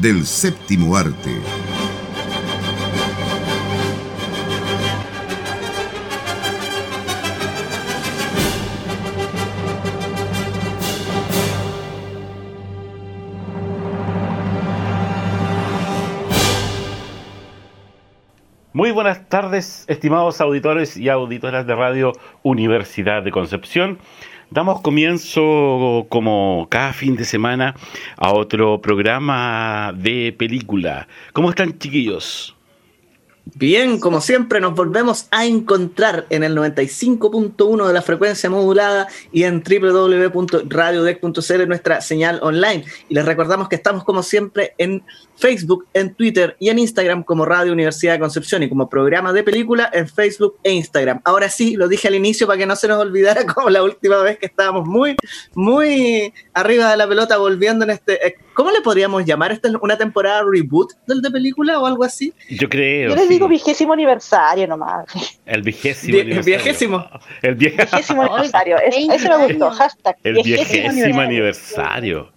del séptimo arte. Muy buenas tardes, estimados auditores y auditoras de Radio Universidad de Concepción. Damos comienzo, como cada fin de semana, a otro programa de película. ¿Cómo están, chiquillos? Bien, como siempre, nos volvemos a encontrar en el 95.1 de la frecuencia modulada y en www.radiodec.cl nuestra señal online. Y les recordamos que estamos, como siempre, en Facebook, en Twitter y en Instagram como Radio Universidad de Concepción y como programa de película en Facebook e Instagram. Ahora sí, lo dije al inicio para que no se nos olvidara como la última vez que estábamos muy, muy arriba de la pelota volviendo en este... ¿Cómo le podríamos llamar? ¿Esta es una temporada reboot del de película o algo así? Yo creo. Yo les digo vigésimo aniversario nomás. El vigésimo aniversario. Viejésimo. El vigésimo aniversario. Eso me gustó. Hashtag. El vigésimo aniversario.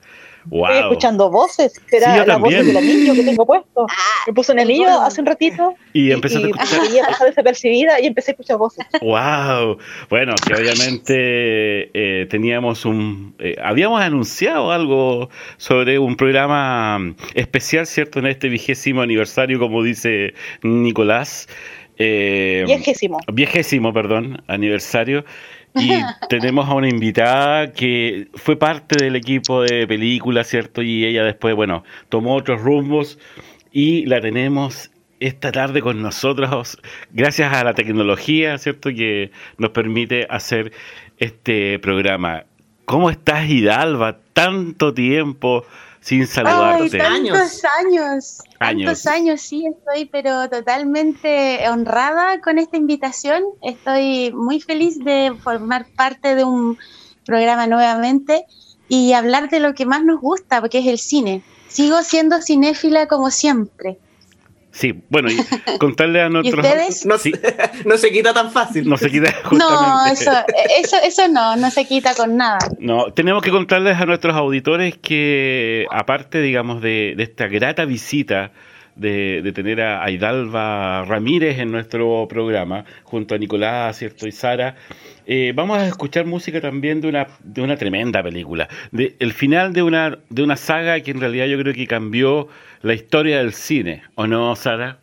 Wow. Estoy escuchando voces, era la voz del anillo que tengo puesto. Ah, me puse un anillo hace un ratito y, empecé a escuchar. Y, pasó desapercibida y empecé a escuchar voces. Wow. Bueno, que obviamente eh, teníamos un, eh, habíamos anunciado algo sobre un programa especial, cierto, en este vigésimo aniversario, como dice Nicolás. Eh, viejésimo. Viejésimo, perdón, aniversario. Y tenemos a una invitada que fue parte del equipo de película, ¿cierto? Y ella después, bueno, tomó otros rumbos y la tenemos esta tarde con nosotros, gracias a la tecnología, ¿cierto? Que nos permite hacer este programa. ¿Cómo estás, Hidalba? Tanto tiempo sin saludarte. Ay, tantos años. Tantos años, sí, estoy pero totalmente honrada con esta invitación. Estoy muy feliz de formar parte de un programa nuevamente y hablar de lo que más nos gusta, porque es el cine. Sigo siendo cinéfila como siempre. Sí, bueno, y contarle a nuestros... No, no, se quita tan fácil. No se quita justamente. No, eso, eso, eso no, no se quita con nada. No, tenemos que contarles a nuestros auditores que, aparte, digamos, de, de esta grata visita de, de, tener a Hidalba Ramírez en nuestro programa, junto a Nicolás, ¿cierto? Y Sara, eh, vamos a escuchar música también de una, de una tremenda película. De, el final de una, de una saga que en realidad yo creo que cambió la historia del cine, ¿o no, Sara?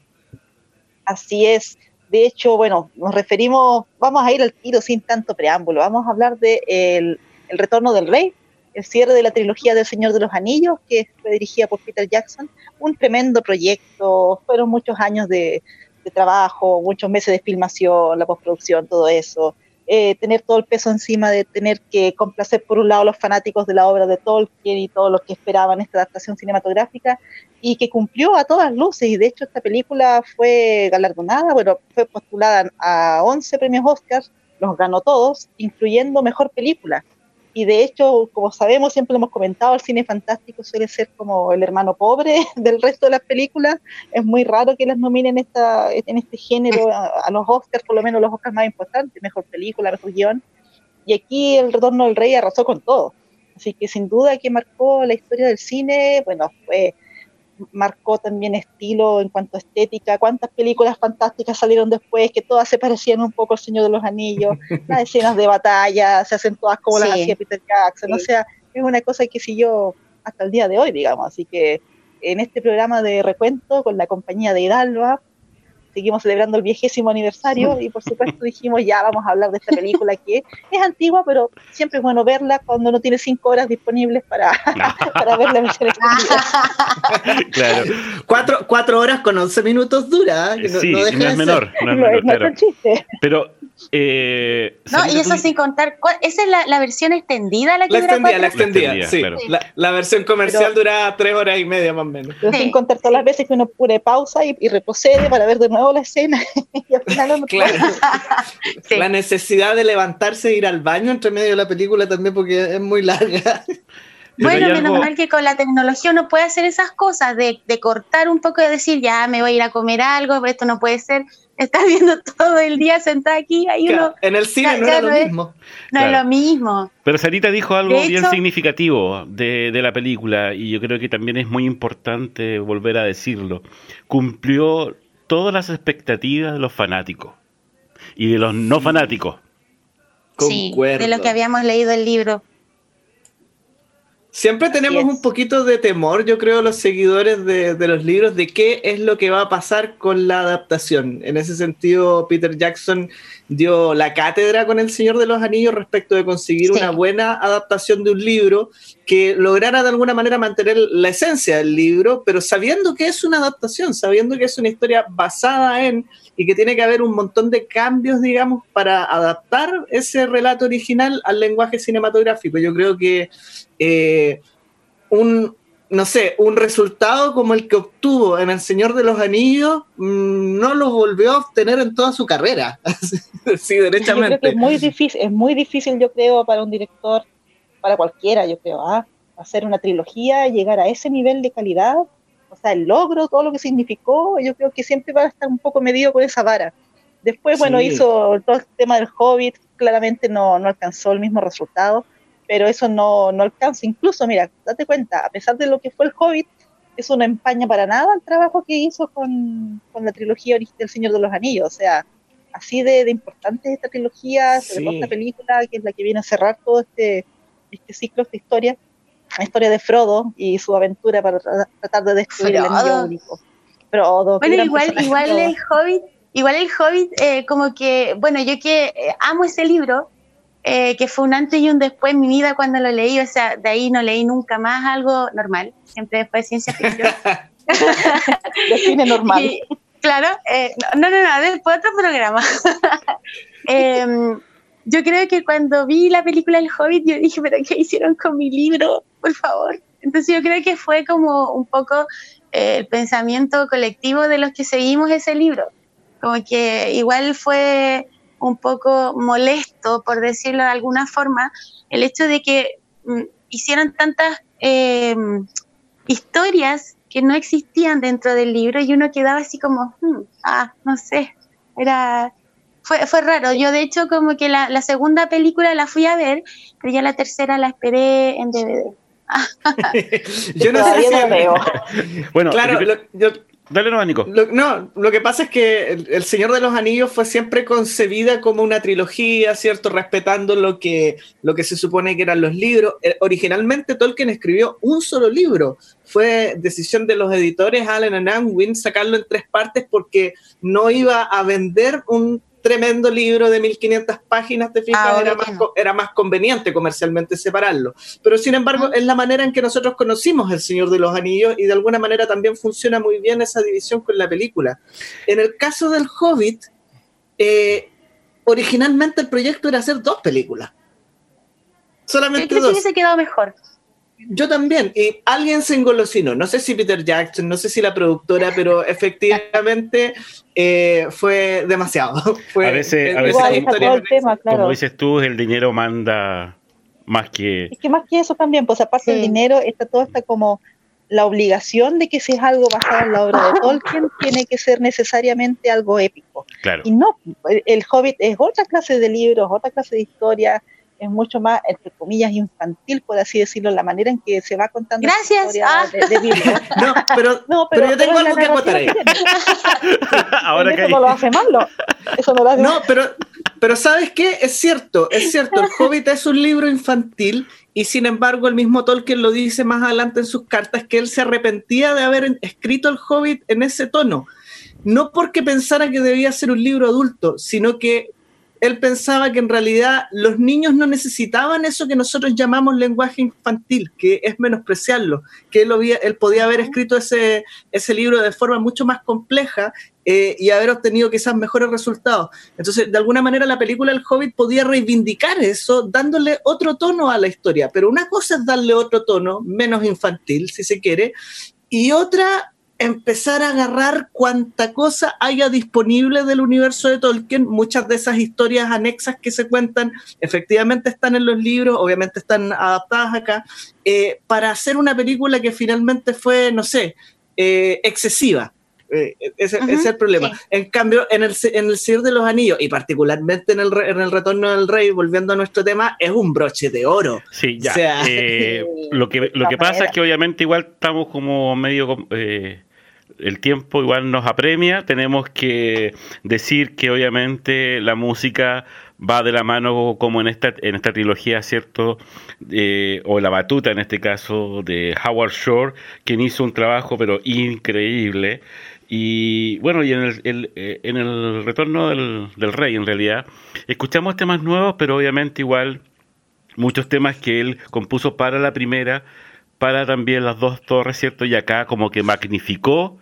Así es. De hecho, bueno, nos referimos, vamos a ir al tiro sin tanto preámbulo. Vamos a hablar de el, el Retorno del Rey, el cierre de la trilogía del Señor de los Anillos, que fue dirigida por Peter Jackson. Un tremendo proyecto, fueron muchos años de, de trabajo, muchos meses de filmación, la postproducción, todo eso. Eh, tener todo el peso encima de tener que complacer por un lado los fanáticos de la obra de Tolkien y todos los que esperaban esta adaptación cinematográfica y que cumplió a todas luces y de hecho esta película fue galardonada, bueno, fue postulada a 11 premios Oscars, los ganó todos, incluyendo Mejor Película y de hecho, como sabemos, siempre lo hemos comentado, el cine fantástico suele ser como el hermano pobre del resto de las películas. Es muy raro que las nominen esta, en este género a, los Oscars, por lo menos los Oscars más importantes, mejor película, mejor guion. Y aquí El Retorno del Rey arrasó con todo. Así que sin duda que marcó la historia del cine, bueno, fue marcó también estilo en cuanto a estética, cuántas películas fantásticas salieron después, que todas se parecían un poco al Señor de los Anillos, las escenas de batalla se hacen todas como las hacía Peter Jackson, o sea, es una cosa que siguió hasta el día de hoy, digamos, así que en este programa de recuento con la compañía de Hidalgo, seguimos celebrando el viejésimo aniversario y por supuesto dijimos ya vamos a hablar de esta película que es antigua, pero siempre es bueno verla cuando no tiene cinco horas disponibles para, para verla en Claro. Cuatro, cuatro, horas con once minutos dura. ¿eh? No, sí, no, es menor. No es menor, Pero Eh, no, y eso sin contar, ¿esa es la, versión extendida la que la extendida, la extendida, sí. La, versión comercial dura tres horas y media más o menos. Sin contar todas las veces que uno pone pausa y, retrocede para ver de nuevo la escena. y al final claro. La necesidad de levantarse e ir al baño entre medio de la película también porque es muy larga. bueno, menos mal que con la tecnología uno puede hacer esas cosas de, de cortar un poco y decir, ya me voy a ir a comer algo, pero esto no puede ser estás viendo todo el día sentada aquí, hay uno... En el cine no era lo mismo. No es lo mismo. Pero Sarita dijo algo bien significativo de, de, la película y yo creo que también es muy importante volver a decirlo. Cumplió todas las expectativas de los fanáticos y de los no fanáticos. Sí, de lo que habíamos leído el libro. Siempre tenemos un poquito de temor, yo creo, los seguidores de, los libros, de qué es lo que va a pasar con la adaptación. En ese sentido, Peter Jackson dio la cátedra con El Señor de los Anillos respecto de conseguir una buena adaptación de un libro que lograra de alguna manera mantener la esencia del libro, pero sabiendo que es una adaptación, sabiendo que es una historia basada en y que tiene que haber un montón de cambios, digamos, para adaptar ese relato original al lenguaje cinematográfico. Yo creo que eh, un, no sé, un resultado como el que obtuvo en El Señor de los Anillos mm, no lo volvió a obtener en toda su carrera. sí, derechamente. es muy difícil, es muy difícil, yo creo, para un director, para cualquiera, yo creo, ¿ah? hacer una trilogía, llegar a ese nivel de calidad, o sea, el logro, todo lo que significó, yo creo que siempre va a estar un poco medido con esa vara. Después, bueno, hizo todo el tema del Hobbit, claramente no, no alcanzó el mismo resultado pero eso no, no alcanza. Incluso, mira, date cuenta, a pesar de lo que fue el Hobbit, eso no empaña para nada el trabajo que hizo con, con la trilogía del Señor de los Anillos. O sea, así de, de importante esta trilogía, sobre esta película, que es la que viene a cerrar todo este, este ciclo, esta historia, la historia de Frodo y su aventura para tratar de destruir el enemigo único. Frodo, bueno, igual, igual el Hobbit, igual el Hobbit, eh, como que, bueno, yo que eh, amo ese libro, eh, que fue un antes y un después en mi vida cuando lo leí, o sea, de ahí no leí nunca más algo normal, siempre después de ciencia ficción. Define normal. claro, eh, no, no, no, después otro programa. Em, yo creo que cuando vi la película El Hobbit, yo dije, pero ¿qué hicieron con mi libro? Por favor. Entonces yo creo que fue como un poco eh, el pensamiento colectivo de los que seguimos ese libro. Como que igual fue un poco molesto, por decirlo de alguna forma, el hecho de que mm, hicieran tantas em, historias que no existían dentro del libro y uno quedaba así como, hmm, ah, no sé, era... Fue, fue raro, yo de hecho como que la, segunda película la fui a ver, pero ya la tercera la esperé en DVD. yo no sé si veo. bueno, claro, yo, Dale no. Lo, no, lo que pasa es que el, Señor de los Anillos fue siempre concebida como una trilogía, ¿cierto? Respetando lo que, lo que se supone que eran los libros. Eh, originalmente Tolkien escribió un solo libro. Fue decisión de los editores Allen y Unwin sacarlo en tres partes porque no iba a vender un tremendo libro de 1500 páginas, te fijas, ah, era, más, era más conveniente comercialmente separarlo. Pero sin embargo, es la manera en que nosotros conocimos El Señor de los Anillos y de alguna manera también funciona muy bien esa división con la película. En el caso del Hobbit, eh, originalmente el proyecto era hacer dos películas. Solamente dos. que hubiese quedado mejor. Yo también, y alguien se engolosinó, no sé si Peter Jackson, no sé si la productora, pero efectivamente eh, fue demasiado. Fue, a veces, a veces como dices tú, el dinero manda más que... Es que más que eso también, pues aparte del dinero, está todo está como la obligación de que si es algo basado en la obra de Tolkien, tiene que ser necesariamente algo épico. Claro. Y no, el Hobbit es otra clase de libros, otra clase de historia, es mucho más, entre comillas, infantil, por así decirlo, la manera en que se va contando Gracias. la historia de, de no, pero, no, pero, yo tengo algo que acotar ahí. Ahora que eso no lo hace malo. Eso no lo hace No, pero, pero ¿sabes qué? Es cierto, es cierto, El Hobbit es un libro infantil y sin embargo el mismo Tolkien lo dice más adelante en sus cartas que él se arrepentía de haber escrito El Hobbit en ese tono. No porque pensara que debía ser un libro adulto, sino que él pensaba que en realidad los niños no necesitaban eso que nosotros llamamos lenguaje infantil, que es menospreciarlo, que él, él podía haber escrito ese, ese libro de forma mucho más compleja eh, y haber obtenido quizás mejores resultados. Entonces, de alguna manera la película El Hobbit podía reivindicar eso, dándole otro tono a la historia, pero una cosa es darle otro tono, menos infantil, si se quiere, y otra empezar a agarrar cuanta cosa haya disponible del universo de Tolkien. Muchas de esas historias anexas que se cuentan efectivamente están en los libros, obviamente están adaptadas acá, eh, para hacer una película que finalmente fue, no sé, eh, excesiva. Eh, ese, es el problema. En cambio, en el, en el Señor de los Anillos, y particularmente en el, en el Retorno del Rey, volviendo a nuestro tema, es un broche de oro. Sí, ya. lo que, lo que pasa es que obviamente igual estamos como medio el tiempo igual nos apremia, tenemos que decir que obviamente la música va de la mano como en esta, en esta trilogía, ¿cierto? O la batuta en este caso de Howard Shore, quien hizo un trabajo pero increíble. Y bueno, y en el, eh, en el retorno del, del rey en realidad, escuchamos temas nuevos, pero obviamente igual muchos temas que él compuso para la primera, para también las dos torres, ¿cierto? Y acá como que magnificó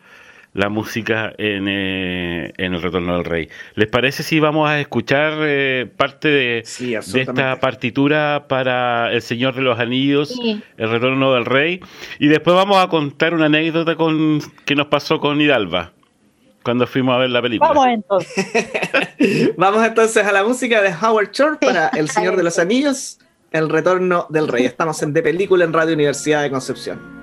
la música en, eh, en, El Retorno del Rey. ¿Les parece si vamos a escuchar eh, parte de, esta partitura para El Señor de los Anillos, El Retorno del Rey? Y después vamos a contar una anécdota con, que nos pasó con Hidalba cuando fuimos a ver la película. Vamos entonces. vamos entonces a la música de Howard Shore para El Señor de los Anillos, El Retorno del Rey. Estamos en De Película en Radio Universidad de Concepción.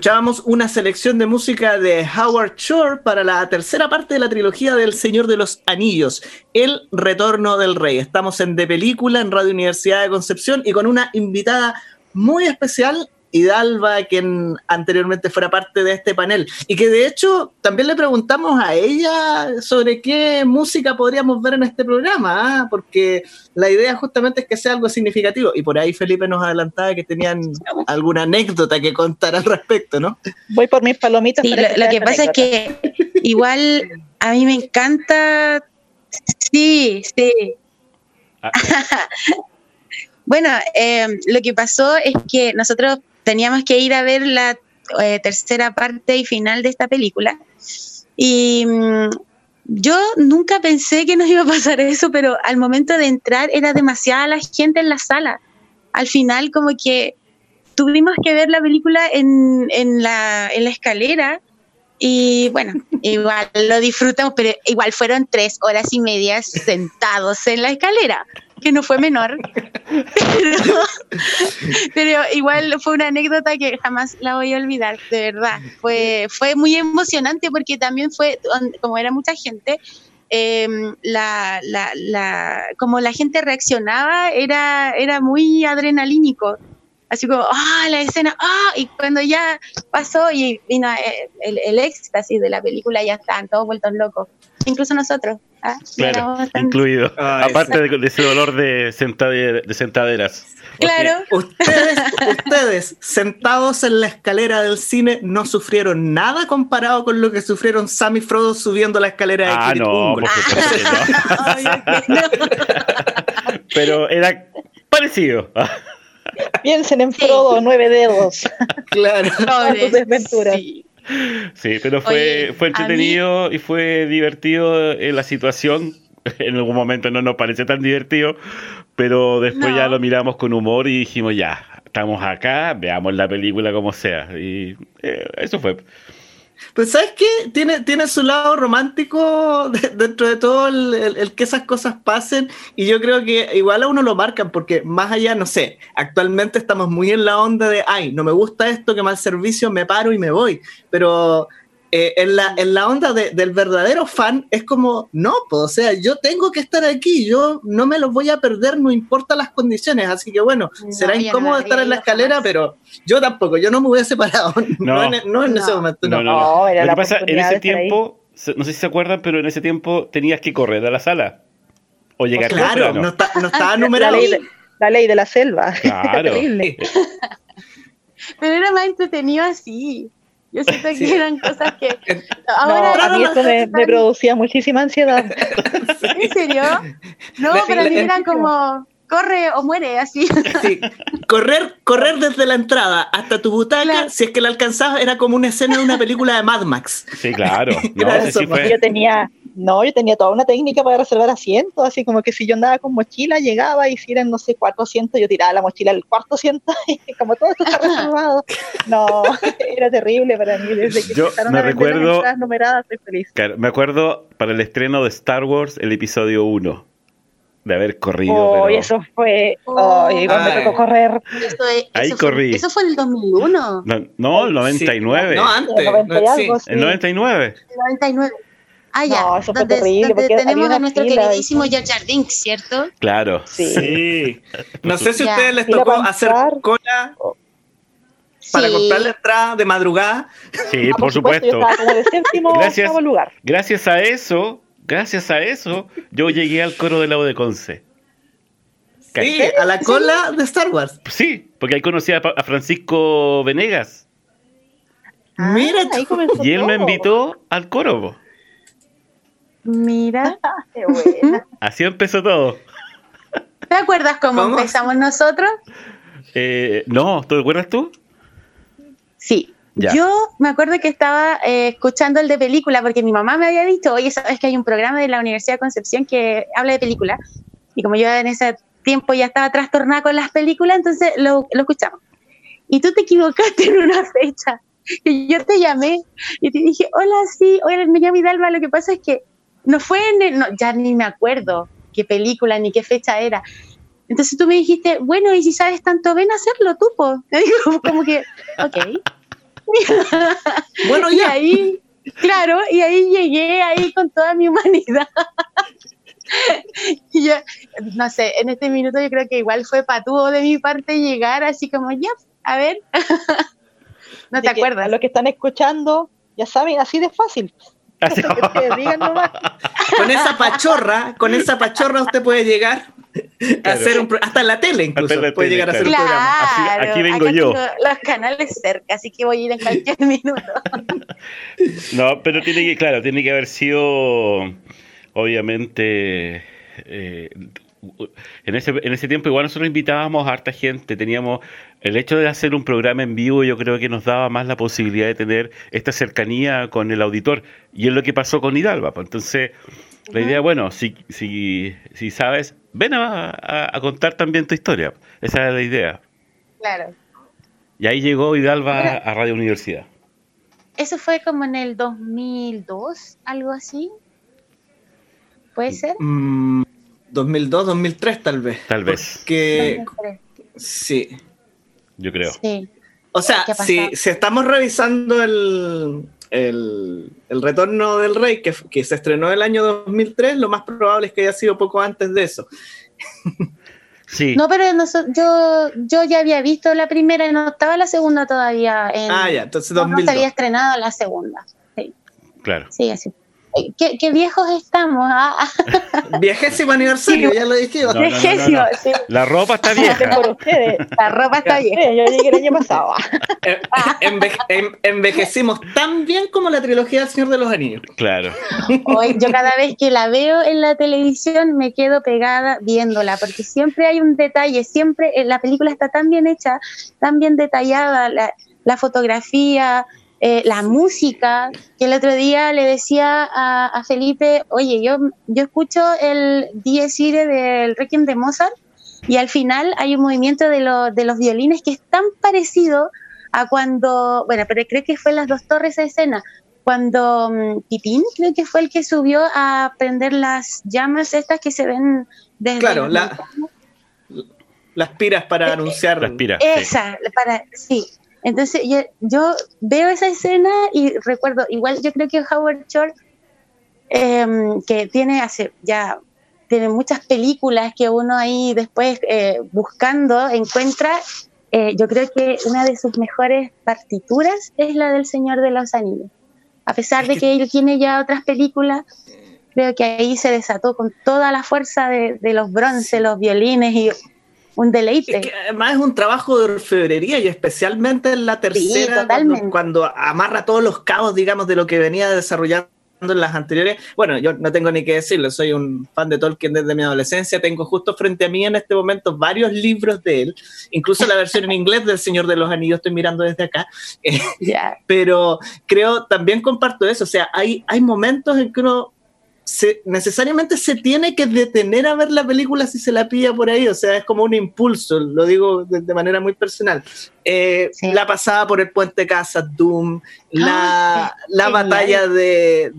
Escuchábamos una selección de música de Howard Shore para la tercera parte de la trilogía del Señor de los Anillos, El Retorno del Rey. Estamos en De Película en Radio Universidad de Concepción y con una invitada muy especial Hidalba, quien anteriormente fuera parte de este panel. Y que de hecho también le preguntamos a ella sobre qué música podríamos ver en este programa, ¿ah? porque la idea justamente es que sea algo significativo. Y por ahí Felipe nos adelantaba que tenían alguna anécdota que contar al respecto, ¿no? Voy por mis palomitas. Sí, lo, que pasa es que igual a mí me encanta. Sí, sí. Ah. bueno, eh, lo que pasó es que nosotros teníamos que ir a ver la eh, tercera parte y final de esta película. Y mm, yo nunca pensé que nos iba a pasar eso, pero al momento de entrar era demasiada la gente en la sala. Al final como que tuvimos que ver la película en, en, la, en la escalera y bueno, igual lo disfrutamos, pero igual fueron tres horas y media sentados en la escalera que no fue menor. Pero, igual fue una anécdota que jamás la voy a olvidar, de verdad. Fue, fue muy emocionante porque también fue, como era mucha gente, em, la, la, la, como la gente reaccionaba era, era muy adrenalínico. Así como, ah, la escena, ah, y cuando ya pasó y vino eh, el, el éxtasis de la película, ya estaban todos vueltos locos, incluso nosotros. Ah, claro, incluido. Aparte de, ese dolor de, de sentaderas. Claro. Ustedes, ustedes, sentados en la escalera del cine, no sufrieron nada comparado con lo que sufrieron Sam y Frodo subiendo la escalera de Ah, no, por no. Pero era parecido. Piensen en Frodo, nueve dedos. Claro. sus desventuras. Sí, pero fue, fue entretenido y fue divertido en la situación. En algún momento no nos parece tan divertido, pero después ya lo miramos con humor y dijimos, ya, estamos acá, veamos la película como sea. Y eh, eso fue. Pues sabes qué, tiene, tiene su lado romántico dentro de todo el, que esas cosas pasen y yo creo que igual a uno lo marcan porque más allá, no sé, actualmente estamos muy en la onda de, ay, no me gusta esto, que mal servicio, me paro y me voy, pero eh, en, la, en la onda del verdadero fan es como, no, pues, o sea, yo tengo que estar aquí, yo no me los voy a perder, no importa las condiciones, así que bueno, será incómodo estar en la escalera, pero yo tampoco, yo no me hubiera separado, no, no, en, ese momento. No, no, Lo que pasa, en ese tiempo, no sé si se acuerdan, pero en ese tiempo tenías que correr a la sala o llegar Claro, no, está, no estaba numerado. La ley, de, la selva. Claro. pero era más entretenido así. Yo siento que eran cosas que. Ahora, no, a mí esto me, producía muchísima ansiedad. ¿En serio? No, pero a mí eran como corre o muere, así. Sí. Correr, correr desde la entrada hasta tu butaca, si es que la alcanzabas, era como una escena de una película de Mad Max. Sí, claro. No, sí fue. Yo tenía, no, yo tenía toda una técnica para reservar asientos, así como que si yo andaba con mochila, llegaba y si eran, no sé, cuatro asientos, yo tiraba la mochila al cuarto asiento y como todo esto está reservado. No, era terrible para mí. Desde que yo me recuerdo, las numeradas, estoy feliz. Claro, me acuerdo para el estreno de Star Wars, el episodio 1 de haber corrido. Oh, pero... eso fue. Oh, igual me tocó correr. Eso, Ahí corrí. eso fue en el 2001. No, no el 99. No, antes. El, 90 algo, sí. el 99. El 99. Ah, ya. No, eso fue donde, terrible, donde tenemos a nuestro queridísimo Jar Jar Binks, ¿cierto? Claro. Sí. sí. No sé si a ustedes les tocó hacer cola para sí. comprar la entrada de madrugada. Sí, ah, por, por, supuesto. supuesto. Como de séptimo, gracias, lugar. gracias a eso, gracias a eso, yo llegué al coro del lado de Conce. Sí, a la cola de Star Wars. Sí, porque ahí conocí a, Francisco Venegas. Ah, Mira, ahí y él me invitó al coro. Mira, qué buena. Así empezó todo. ¿Te acuerdas cómo, ¿Cómo? empezamos nosotros? Eh, no, ¿te acuerdas tú? Sí. Ya. Yo me acuerdo que estaba eh, escuchando el de película porque mi mamá me había dicho, oye, sabes que hay un programa de la Universidad de Concepción que habla de película. Y como yo en ese tiempo ya estaba trastornada con las películas, entonces lo, lo escuchamos. Y tú te equivocaste en una fecha. Y yo te llamé y te dije, hola, sí, oye, me llamo Hidalma, lo que pasa es que no fue en el, no, ya ni me acuerdo qué película ni qué fecha era. Entonces tú me dijiste, bueno, y si sabes tanto, ven a hacerlo tú, po. Como que, ok. bueno, y ahí, claro, y ahí llegué ahí con toda mi humanidad. y yo, no sé, en este minuto yo creo que igual fue patudo de mi parte llegar así como, ya, a ver. no te acuerdas. Los que están escuchando, ya saben, así de fácil. Con esa pachorra, con esa pachorra usted puede llegar a hacer un hasta en la tele incluso puede llegar a hacer un programa. aquí vengo yo. Los canales cerca, así que voy a ir en cualquier minuto. no, pero tiene que, claro, tiene que haber sido obviamente eh, en ese, en ese tiempo igual nosotros invitábamos a harta gente, teníamos el hecho de hacer un programa en vivo yo creo que nos daba más la posibilidad de tener esta cercanía con el auditor y es lo que pasó con Hidalba. Pues. Entonces la idea, bueno, si, si, si sabes, ven a, contar también tu historia. Esa es la idea. Claro. Y ahí llegó Hidalba a Radio Universidad. Eso fue como en el 2002, algo así. ¿Puede ser? Mm, 2002, 2003 tal vez. Tal vez. Que sí. Yo creo. Sí. O sea, si, si, estamos revisando el, el, el, Retorno del Rey, que, que, se estrenó el año 2003, lo más probable es que haya sido poco antes de eso. Sí. No, pero yo, yo ya había visto la primera y no estaba la segunda todavía. En, ah, ya, entonces 2002. No se había estrenado la segunda. Sí. Claro. Sí, así. Qué, viejos estamos. ¿ah? Viejésimo aniversario, ya lo dijimos. Viejésimo, sí. La ropa está vieja. La ropa está vieja. Yo llegué el año pasado. Eh, envejecimos tan bien como la trilogía del Señor de los Anillos. Claro. Hoy, yo cada vez que la veo en la televisión me quedo pegada viéndola, porque siempre hay un detalle, siempre eh, la película está tan bien hecha, tan bien detallada, la, la fotografía, eh, la música, que el otro día le decía a, Felipe, oye, yo, yo escucho el Dies Irae del Requiem de Mozart y al final hay un movimiento de, de los violines que es tan parecido a cuando, bueno, pero creo que fue en las dos torres de escena, cuando um, Pipín creo que fue el que subió a prender las llamas estas que se ven desde... Claro, las piras para eh, anunciar. Las piras. Esa, para, sí, entonces yo, veo esa escena y recuerdo, igual yo creo que Howard Shore, em, que tiene hace ya tiene muchas películas que uno ahí después eh, buscando encuentra, eh, yo creo que una de sus mejores partituras es la del Señor de los Anillos. A pesar de que él tiene ya otras películas, creo que ahí se desató con toda la fuerza de, de los bronces, los violines y un deleite. además es un trabajo de orfebrería y especialmente en la tercera, cuando, amarra todos los cabos, digamos, de lo que venía desarrollando en las anteriores. Bueno, yo no tengo ni que decirlo, soy un fan de Tolkien desde mi adolescencia. Tengo justo frente a mí en este momento varios libros de él, incluso la versión en inglés del Señor de los Anillos, estoy mirando desde acá. Pero creo, también comparto eso, o sea, hay, hay momentos en que uno necesariamente se tiene que detener a ver la película si se la pilla por ahí, o sea, es como un impulso, lo digo de, manera muy personal. Eh, la pasada por el puente Casa, Doom, la, la batalla de,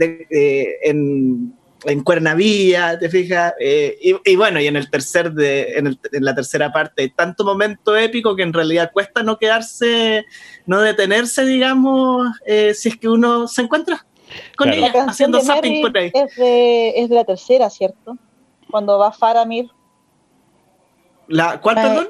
en, en, Cuernavilla, te fijas, eh, y, bueno, y en el tercer de, en, la tercera parte, tanto momento épico que en realidad cuesta no quedarse, no detenerse, digamos, eh, si es que uno se encuentra con ella haciendo zapping por ahí. Es de, es de la tercera, ¿cierto? Cuando va Faramir. ¿La, ¿Cuál, perdón?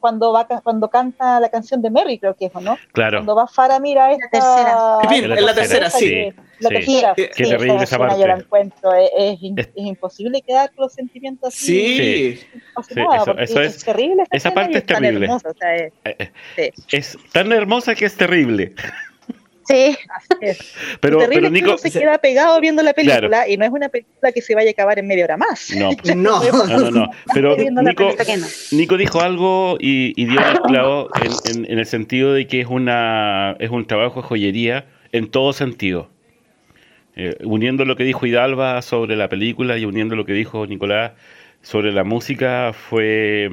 Cuando, va, cuando canta la canción de Merry, creo que es, ¿no? Claro. Cuando va Faramir a esta... tercera. En la, tercera, sí. La tercera. Qué, sí, terrible esa parte. Yo la encuentro. Es, es, imposible quedar con los sentimientos así. Sí. sí. eso, eso es, terrible. Esa parte es terrible. Hermosa, o sea, es, eh, eh, es tan hermosa que es terrible. Sí. Pero, pero Nico se queda pegado viendo la película y no es una película que se vaya a acabar en media hora más. No, no, no, no, Pero Nico, Nico, dijo algo y, dio el clavo en, en, el sentido de que es una es un trabajo de joyería en todo sentido. Eh, uniendo lo que dijo Hidalba sobre la película y uniendo lo que dijo Nicolás sobre la música fue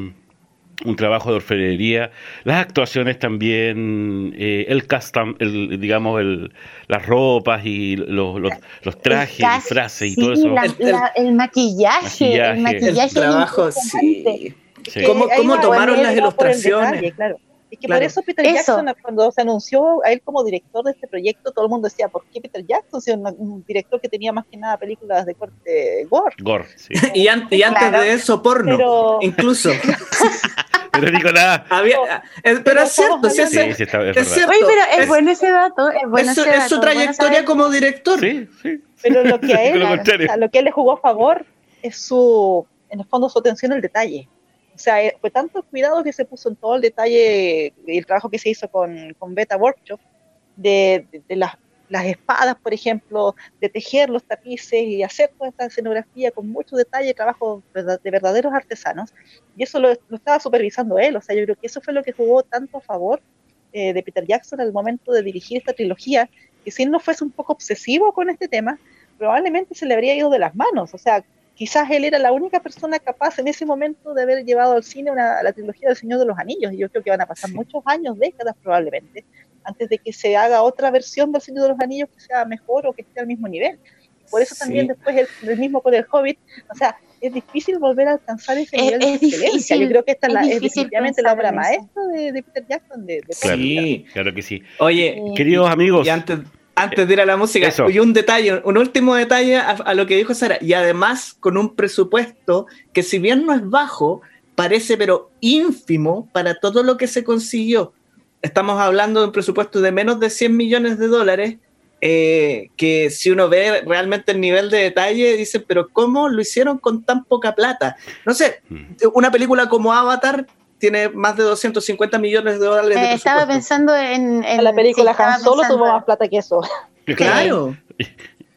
un trabajo de orfebrería, las actuaciones también, eh, el custom, el, digamos, el, las ropas y los, los, trajes, y frases y todo eso. el, maquillaje, el maquillaje, el trabajo, sí. ¿Cómo, tomaron las ilustraciones? claro. Es que por eso Peter Jackson, cuando se anunció a él como director de este proyecto, todo el mundo decía, ¿por qué Peter Jackson? Si un, director que tenía más que nada películas de corte gore. Gore, sí. y, antes de eso, porno, incluso. pero digo nada. pero, es cierto, sí, sí, es, cierto. Oye, pero es, bueno ese dato. Es, bueno es, es su trayectoria como director. Sí, sí. Pero lo que a él, lo que él le jugó a favor es su, en el fondo, su atención al detalle. O sea, eh, fue tanto cuidado que se puso en todo el detalle el trabajo que se hizo con, con Beta Workshop, de, de, las, las, espadas, por ejemplo, de tejer los tapices y hacer toda esta escenografía con mucho detalle, trabajo de verdaderos artesanos. Y eso lo, estaba supervisando él. O sea, yo creo que eso fue lo que jugó tanto a favor eh, de Peter Jackson al momento de dirigir esta trilogía, que si él no fuese un poco obsesivo con este tema, probablemente se le habría ido de las manos. O sea, quizás él era la única persona capaz en ese momento de haber llevado al cine una, la trilogía del Señor de los Anillos. Y yo creo que van a pasar muchos años, décadas probablemente, antes de que se haga otra versión del Señor de los Anillos que sea mejor o que esté al mismo nivel. Por eso también después el, mismo con el Hobbit, o sea, es difícil volver a alcanzar ese nivel de excelencia. yo creo que esta es, la, definitivamente la obra maestra de, Peter Jackson. De, sí, claro que sí. Oye, queridos amigos. Y antes, antes de ir a la música, y un detalle, un último detalle a, lo que dijo Sara, y además con un presupuesto que si bien no es bajo, parece pero ínfimo para todo lo que se consiguió. Estamos hablando de un presupuesto de menos de 100 millones de dólares, eh, que si uno ve realmente el nivel de detalle, dice, pero ¿cómo lo hicieron con tan poca plata? No sé, mm. una película como Avatar tiene más de 250 millones de dólares. de eh, estaba pensando en, en, la película Han Solo tuvo más plata que eso. Claro.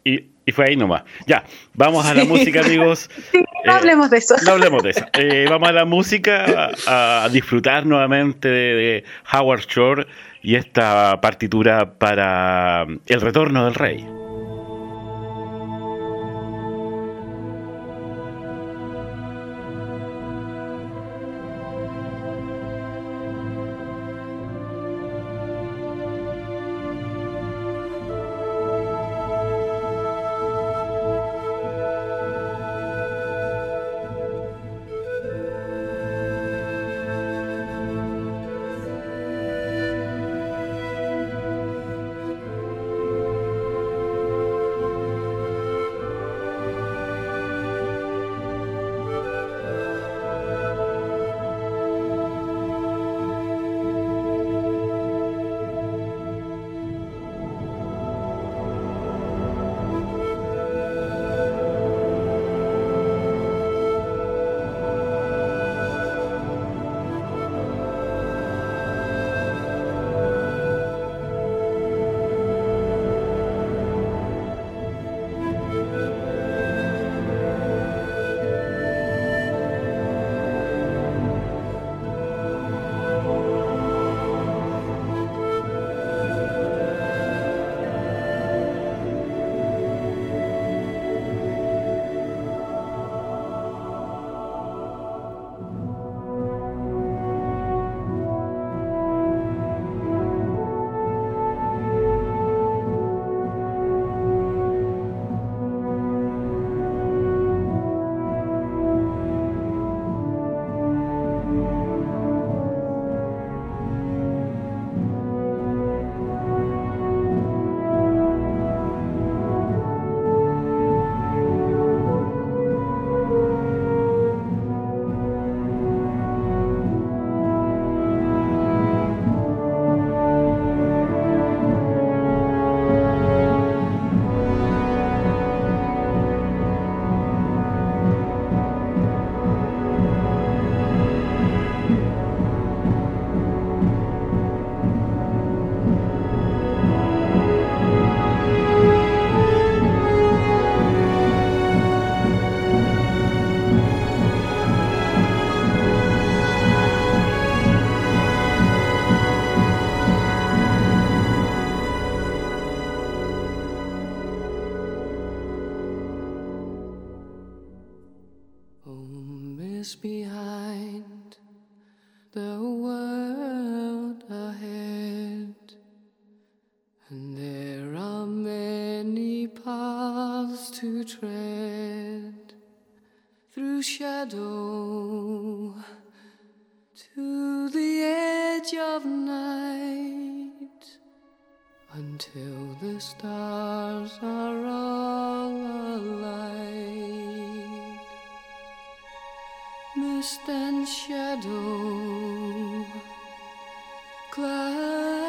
Y, y, fue ahí nomás. Ya, vamos a la música, amigos. no hablemos de eso. No hablemos de eso. Eh, vamos a la música, a, disfrutar nuevamente de, Howard Shore y esta partitura para El Retorno del Rey. Shadow to the edge of night until the stars are all alight. Mist and shadow, cloud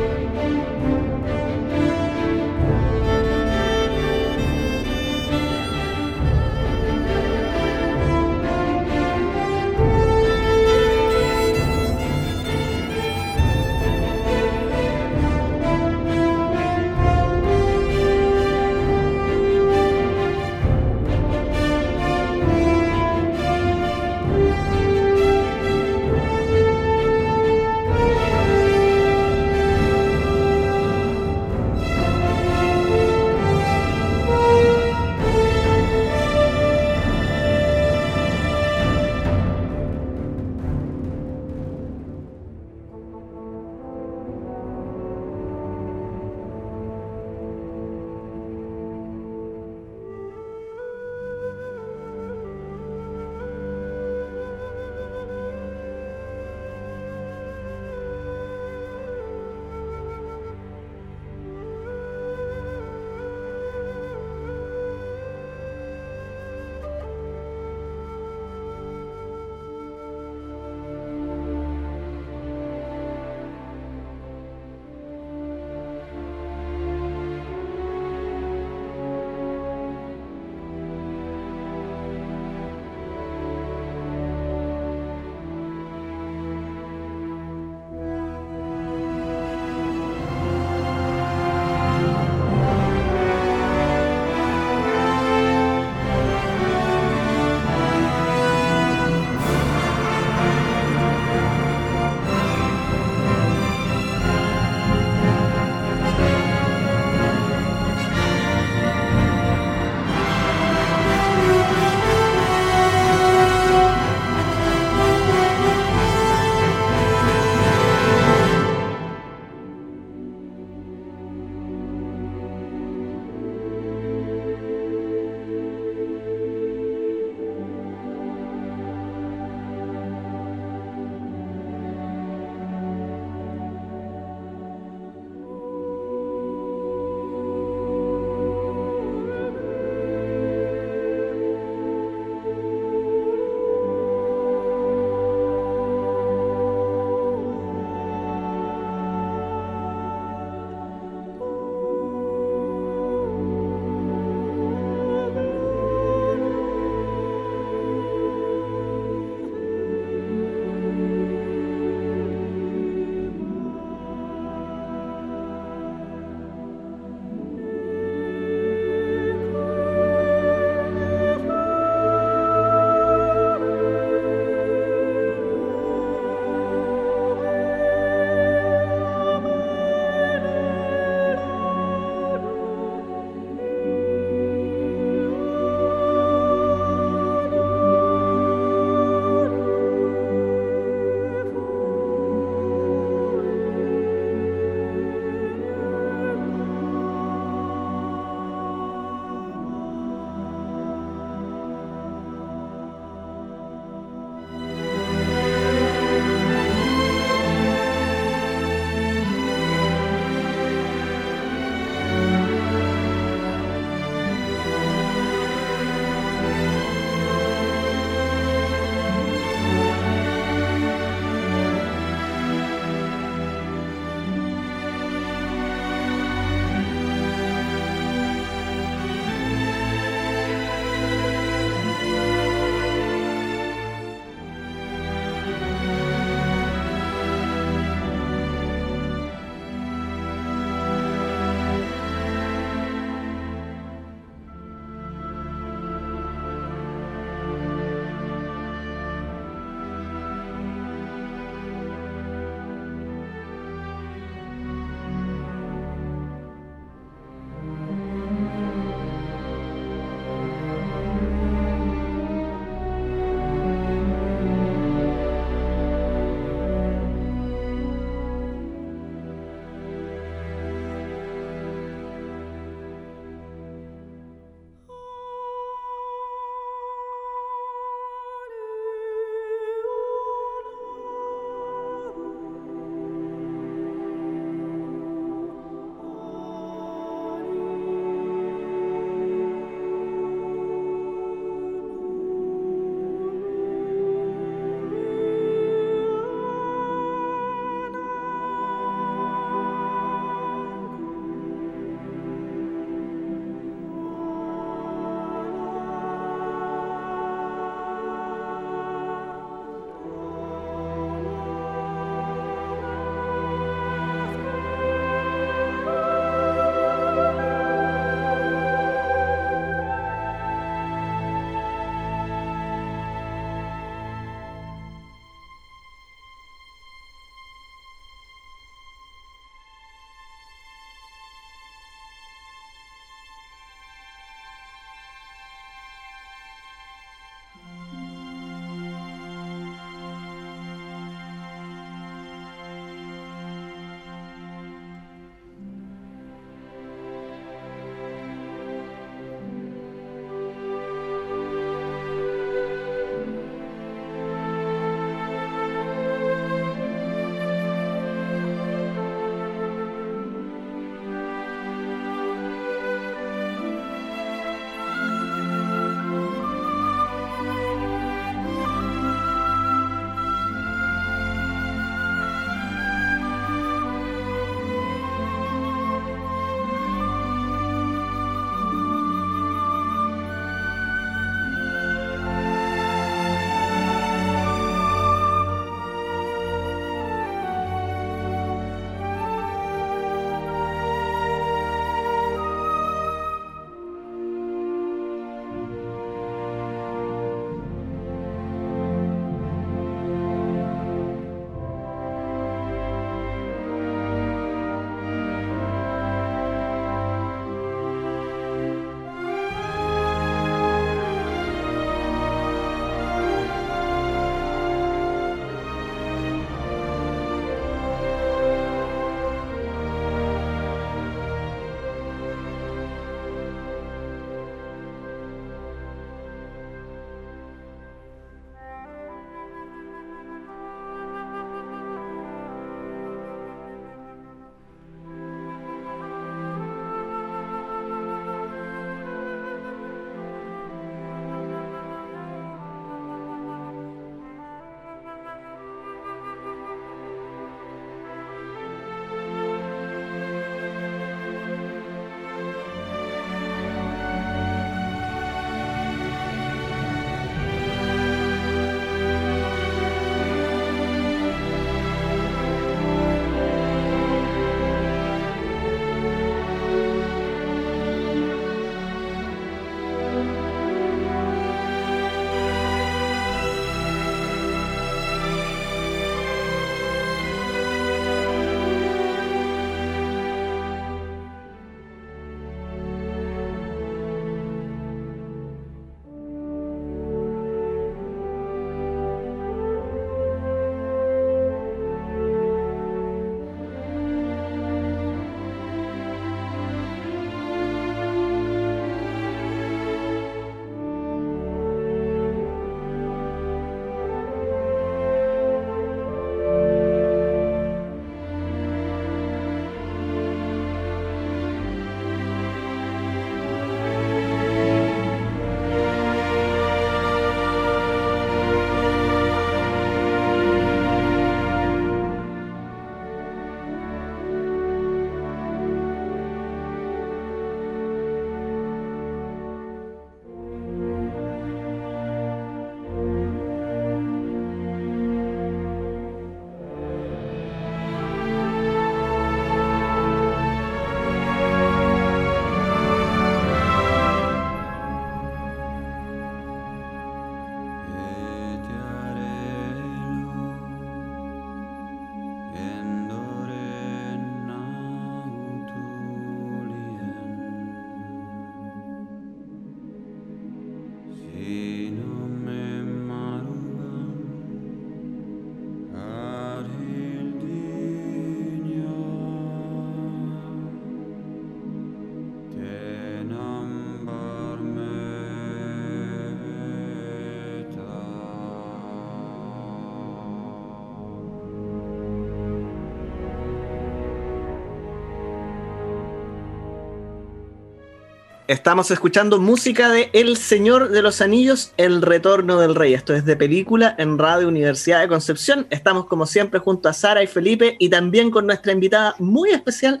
Estamos escuchando música de El Señor de los Anillos, El Retorno del Rey. Esto es de película en Radio Universidad de Concepción. Estamos como siempre junto a Sara y Felipe y también con nuestra invitada muy especial,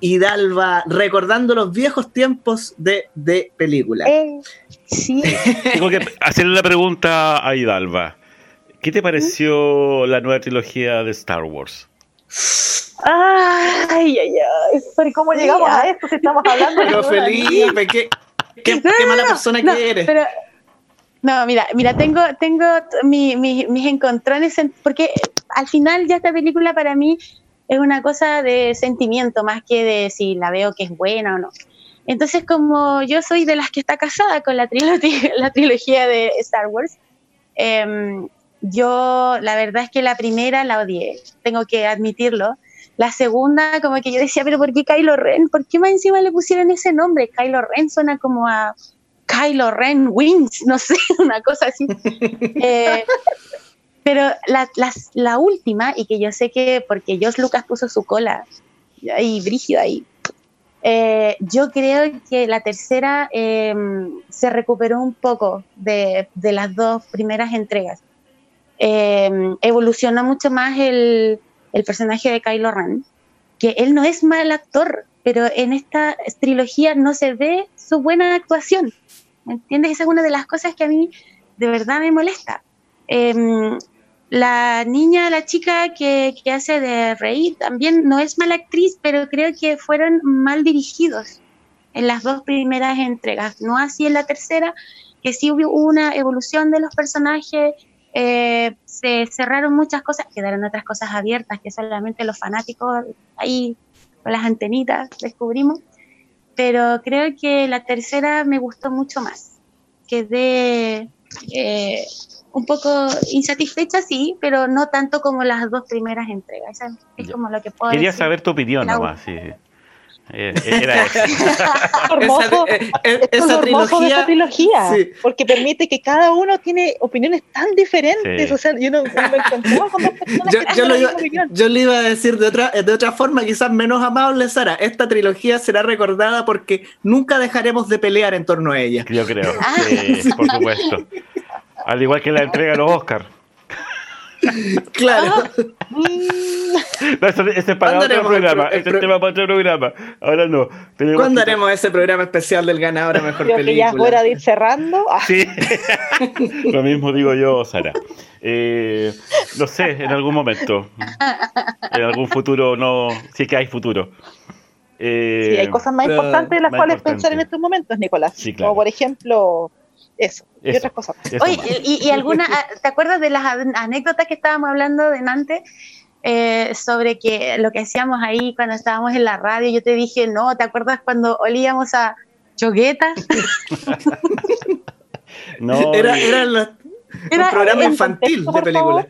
Hidalva, recordando los viejos tiempos de, de película. Eh, sí. Tengo que hacerle la pregunta a Hidalva. ¿Qué te pareció la nueva trilogía de Star Wars? Ay, ay, ay. Pero ¿cómo llegamos a esto si estamos hablando de Pero de? Felipe, qué, qué- No, qué mala no, persona no, que eres. pero- no, mira, mira, tengo, tengo mi- mi- mis encontrones, en- porque al final ya esta película para mí es una cosa de sentimiento más que de si la veo que es buena o no. Entonces, como yo soy de las que está casada con la, trilogía, la trilogía de Star Wars, em, yo la verdad es que la primera la odié, tengo que admitirlo. La segunda, como que yo decía, pero ¿por qué Kylo Ren? ¿Por qué más encima le pusieron ese nombre? Kylo Ren suena como a Kylo Ren Wings, no sé, una cosa así. Eh, pero la, la última, y que yo sé que porque Josh Lucas puso su cola ahí, brígido ahí, eh, yo creo que la tercera eh, se recuperó un poco de, de las dos primeras entregas. Eh, evolucionó mucho más el, el personaje de Kylo Ren, que él no es mal actor, pero en esta trilogía no se ve su buena actuación. ¿Me entiendes? Esa es una de las cosas que a mí de verdad me molesta. Em, la niña, la chica que, que hace de Rey también no es mala actriz, pero creo que fueron mal dirigidos en las dos primeras entregas, no así en la tercera, que sí hubo una evolución de los personajes, eh, se cerraron muchas cosas, quedaron otras cosas abiertas que solamente los fanáticos ahí con las antenitas descubrimos, pero creo que la tercera me gustó mucho más, quedé eh, un poco insatisfecha, sí, pero no tanto como las dos primeras entregas, Esa es Ya. como lo que puedo Quería decir. saber tu opinión nomás. Sí. Eh, era eso. Hermoso, Esa, eh, es esa lo hermoso de esta trilogía. sí. porque permite que cada uno tiene opiniones tan diferentes. Sí. O sea, yo no, me encontraba con dos personas Yo, que yo lo iba, yo le iba a decir de otra, de otra forma, quizás menos amable, Sara. Esta trilogía será recordada porque nunca dejaremos de pelear en torno a ella. Yo creo. Ah. Sí, por supuesto. Al igual que la entrega de los Oscar. Claro. No, eso- ese es para ¿Cuándo otro programa. Este pro- tema para otro programa. Ahora no. Tenemos ¿Cuándo que- haremos ese programa especial del ganador a mejor Creo que ya es película? hora de ir cerrando. Ah, Sí, lo mismo digo yo, Sara. Eh, no sé, en algún momento, en algún futuro, no, sí que hay futuro. Eh, sí, hay cosas más importantes de las cuales importante. pensar en estos momentos, Nicolás. Sí, claro. Como por ejemplo, eso, y otras cosas. Oye, y, y alguna, ah, ¿te acuerdas de las an- anécdotas que estábamos hablando de antes? Eh, sobre que lo que hacíamos ahí cuando estábamos en la radio, yo te dije, no, ¿te acuerdas cuando olíamos a choguetas? No, Era, y- era la- Era- un programa infantil contexto, de película.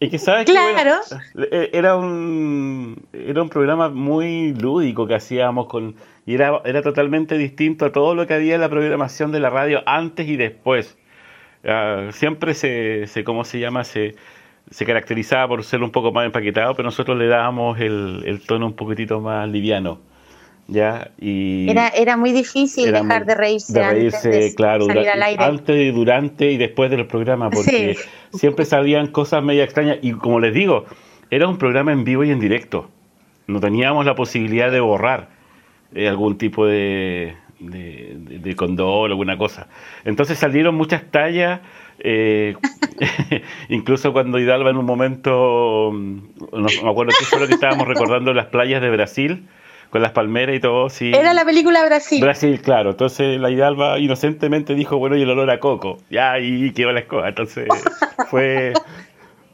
es que sabes que, Claro. bueno, eh, era un era un programa muy lúdico que hacíamos con y era, era totalmente distinto a todo lo que había en la programación de la radio antes y después. Ah, siempre se, se, ¿cómo se llama? Se, se caracterizaba por ser un poco más empaquetado, pero nosotros le dábamos el, el tono un poquitito más liviano. ¿Ya? Y Era, era muy difícil era dejar de reírse, de reírse, antes de claro, salir al aire. antes, durante y después del programa, porque siempre salían cosas media extrañas y como les digo, era un programa en vivo y en directo. No teníamos la posibilidad de borrar eh, algún tipo de, de, de- alguna cosa. Entonces salieron muchas tallas, eh, incluso cuando Hidalgo en un momento, mm, no me acuerdo qué fue lo que estábamos recordando, las playas de Brasil, con las palmeras y todo, sí. Era la película Brasil. Brasil, claro. Entonces la Hidalba inocentemente dijo, bueno, y el olor a coco. Ya, y quedó la escoba. Entonces fue...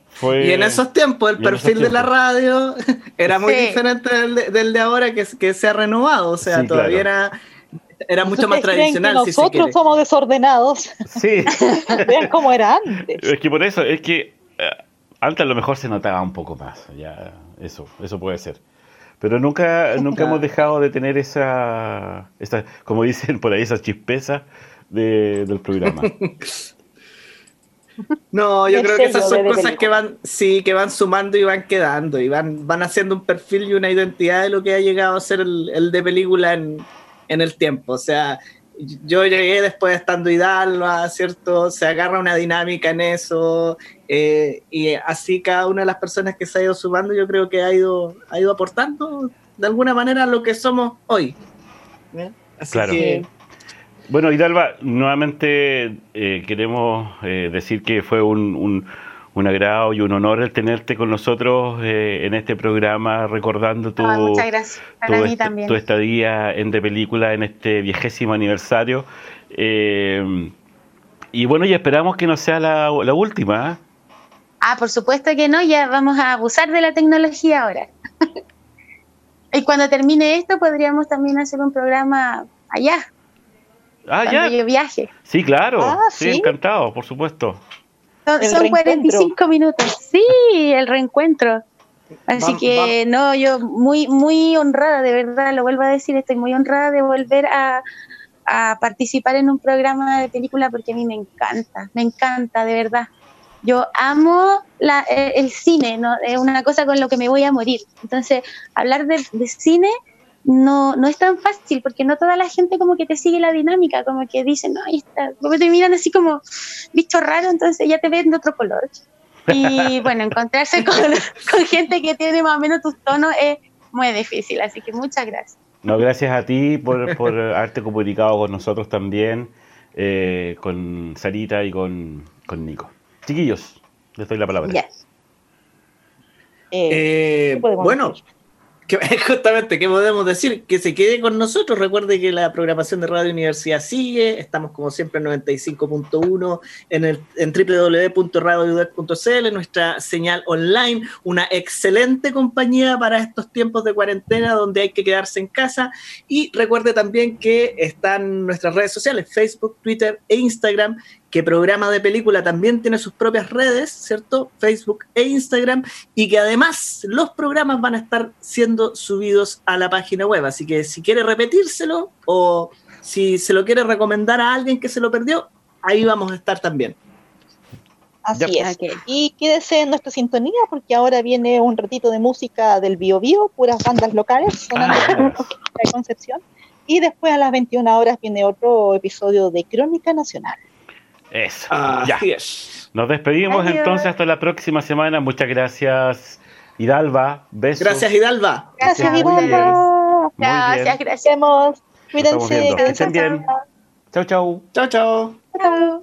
fue Y en esos tiempos el perfil de la radio era muy Sí. diferente del de, del de ahora que, que se ha renovado. O sea, Sí, todavía claro. era, era mucho más ¿Ustedes creen que tradicional. si se nosotros somos desordenados. Sí, Vean cómo era antes. es que por eso, es que eh, antes a lo mejor se notaba un poco más. Ya, eso, eso puede ser. Pero nunca, nunca hemos dejado de tener esa, esa, como dicen por ahí, esa chispeza de- del programa. No, yo El creo que esas son cosas película. que van, sí, que van sumando y van quedando y van, van haciendo un perfil y una identidad de lo que ha llegado a ser el, el de película en, en el tiempo. O sea, yo llegué después estando Hidalgo, ¿cierto? Se agarra una dinámica en eso, eh, y así cada una de las personas que se ha ido sumando, yo creo que ha ido, ha ido aportando de alguna manera lo que somos hoy. Así claro. Que... Bueno, Hidalba, nuevamente eh, queremos eh, decir que fue un, un, un, agrado y un honor el tenerte con nosotros eh, en este programa, recordando tu, tu, tu estadía en De Película en este vigésimo aniversario. y bueno, y esperamos que no sea la, la última. Ah, por supuesto que no, ya vamos a abusar de la tecnología ahora. y cuando termine esto, podríamos también hacer un programa allá. Ah, ya. Yo viaje. Sí, claro. Ah, sí, ¿sí? encantado, por supuesto. Son, son 45 minutos. Sí, el reencuentro. Así que no, yo muy, muy honrada, de verdad, lo vuelvo a decir, estoy muy honrada de volver a, a participar en un programa de película porque a mí me encanta, me encanta, de verdad. Yo amo la, eh, el cine, ¿no? es una cosa con lo que me voy a morir. Entonces, hablar de, de cine no, no es tan fácil porque no toda la gente como que te sigue la dinámica, como que dicen, no, ahí está, como te miran así como bicho raro, entonces ya te ven de otro color. Y bueno, encontrarse con, con gente que tiene más o menos tus tonos es muy difícil, así que muchas gracias. No, gracias a ti por, por haberte comunicado con nosotros también, eh, con Sarita y con, con Nico. Chiquillos, les doy la palabra. Yes. Eh, eh, bueno, decir? justamente, ¿qué podemos decir? Que se quede con nosotros. Recuerde que la programación de Radio Universidad sigue. Estamos, como siempre, en 95.1 en, el, en www.radioudec.cl, nuestra señal online. Una excelente compañía para estos tiempos de cuarentena donde hay que quedarse en casa. Y recuerde también que están nuestras redes sociales: Facebook, Twitter e Instagram que programa de película también tiene sus propias redes, ¿cierto? Facebook e Instagram, y que además los programas van a estar siendo subidos a la página web. Así que si quiere repetírselo o si se lo quiere recomendar a alguien que se lo perdió, ahí vamos a estar también. Así es. Okay. Y quédese en nuestra sintonía porque ahora viene un ratito de música del Bio Bio, puras bandas locales sonando ah. de Concepción. Y después a las 21 horas viene otro episodio de Crónica Nacional. Eso. Ah, ya. Es. Nos despedimos Adiós. entonces hasta la próxima semana. Muchas gracias, Hidalba. Besos. Gracias, Hidalba. Gracias, Hidalba. Gracias, gracias. Cuídense. Que estén bien. Chau, chau. Chau, chau. Chau.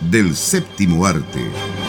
del séptimo arte.